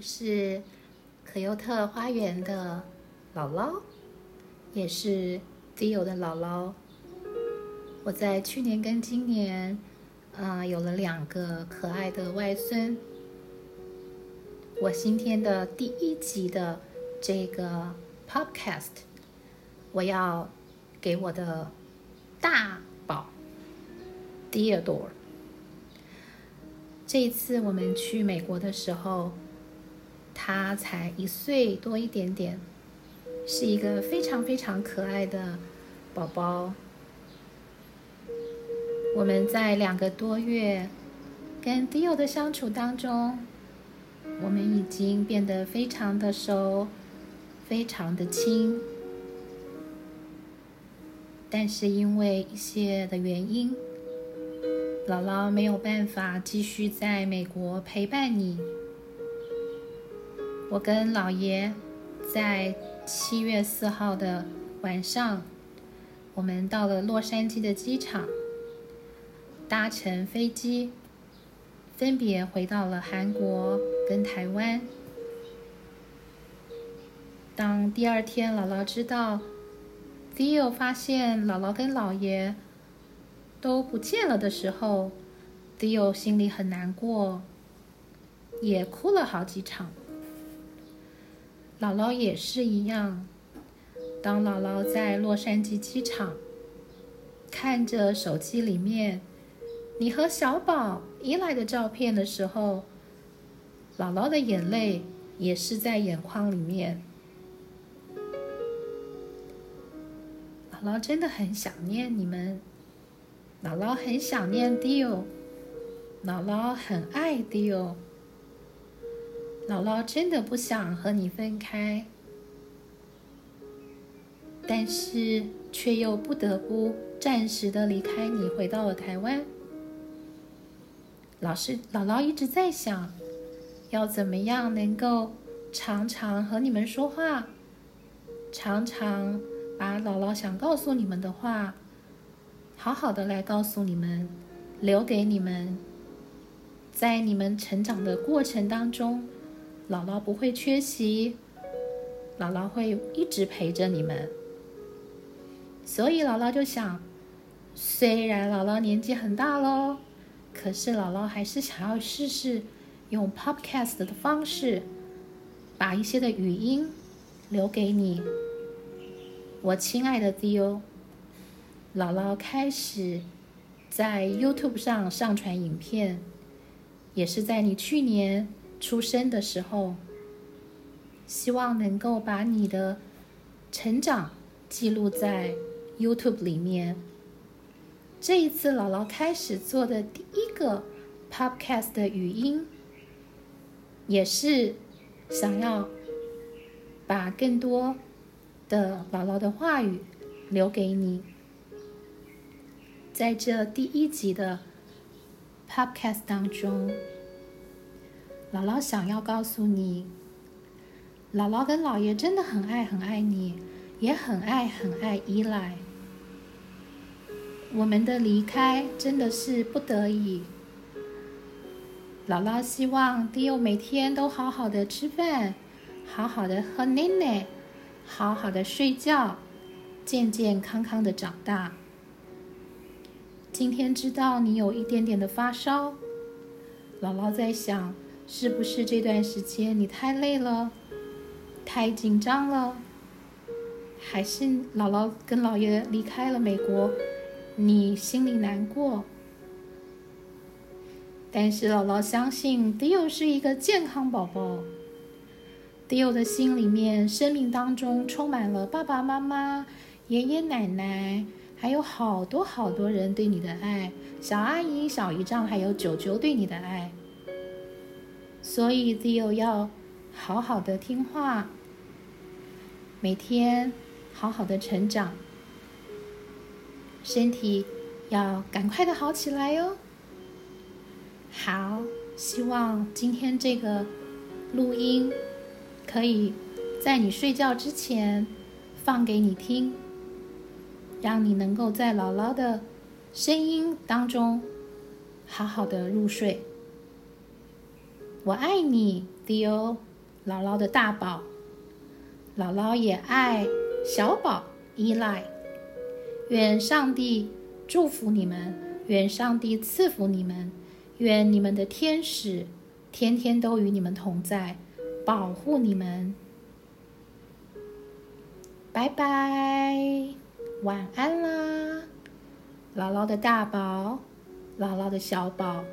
是可优特花园的姥姥，也是 Dio 的姥姥。我在去年跟今年，啊，有了两个可爱的外孙。我今天的第一集的这个 Podcast，我要给我的大宝 Theodore。这一次我们去美国的时候。他才一岁多一点点，是一个非常非常可爱的宝宝。我们在两个多月跟迪欧的相处当中，我们已经变得非常的熟，非常的亲。但是因为一些的原因，姥姥没有办法继续在美国陪伴你。我跟老爷在七月四号的晚上，我们到了洛杉矶的机场，搭乘飞机，分别回到了韩国跟台湾。当第二天姥姥知道 Theo 发现姥姥跟姥爷都不见了的时候，Theo 心里很难过，也哭了好几场。姥姥也是一样。当姥姥在洛杉矶机场看着手机里面你和小宝依赖的照片的时候，姥姥的眼泪也是在眼眶里面。姥姥真的很想念你们，姥姥很想念 Dio，姥姥很爱 Dio。姥姥真的不想和你分开，但是却又不得不暂时的离开你，回到了台湾。老师，姥姥一直在想，要怎么样能够常常和你们说话，常常把姥姥想告诉你们的话，好好的来告诉你们，留给你们，在你们成长的过程当中。姥姥不会缺席，姥姥会一直陪着你们。所以姥姥就想，虽然姥姥年纪很大喽，可是姥姥还是想要试试用 Podcast 的方式，把一些的语音留给你，我亲爱的 Theo。姥姥开始在 YouTube 上上传影片，也是在你去年。出生的时候，希望能够把你的成长记录在 YouTube 里面。这一次，姥姥开始做的第一个 Podcast 的语音，也是想要把更多的姥姥的话语留给你。在这第一集的 Podcast 当中。姥姥想要告诉你，姥姥跟姥爷真的很爱很爱你，也很爱很爱依赖。我们的离开真的是不得已。姥姥希望迪欧每天都好好的吃饭，好好的喝奶奶，好好的睡觉，健健康康的长大。今天知道你有一点点的发烧，姥姥在想。是不是这段时间你太累了，太紧张了，还是姥姥跟姥爷离开了美国，你心里难过？但是姥姥相信迪欧是一个健康宝宝。迪欧的心里面，生命当中充满了爸爸妈妈、爷爷奶奶，还有好多好多人对你的爱，小阿姨、小姨丈，还有九九对你的爱。所以，Theo 要好好的听话，每天好好的成长，身体要赶快的好起来哟。好，希望今天这个录音可以在你睡觉之前放给你听，让你能够在姥姥的声音当中好好的入睡。我爱你，迪欧。姥姥的大宝。姥姥也爱小宝依赖。愿上帝祝福你们，愿上帝赐福你们，愿你们的天使天天都与你们同在，保护你们。拜拜，晚安啦，姥姥的大宝，姥姥的小宝。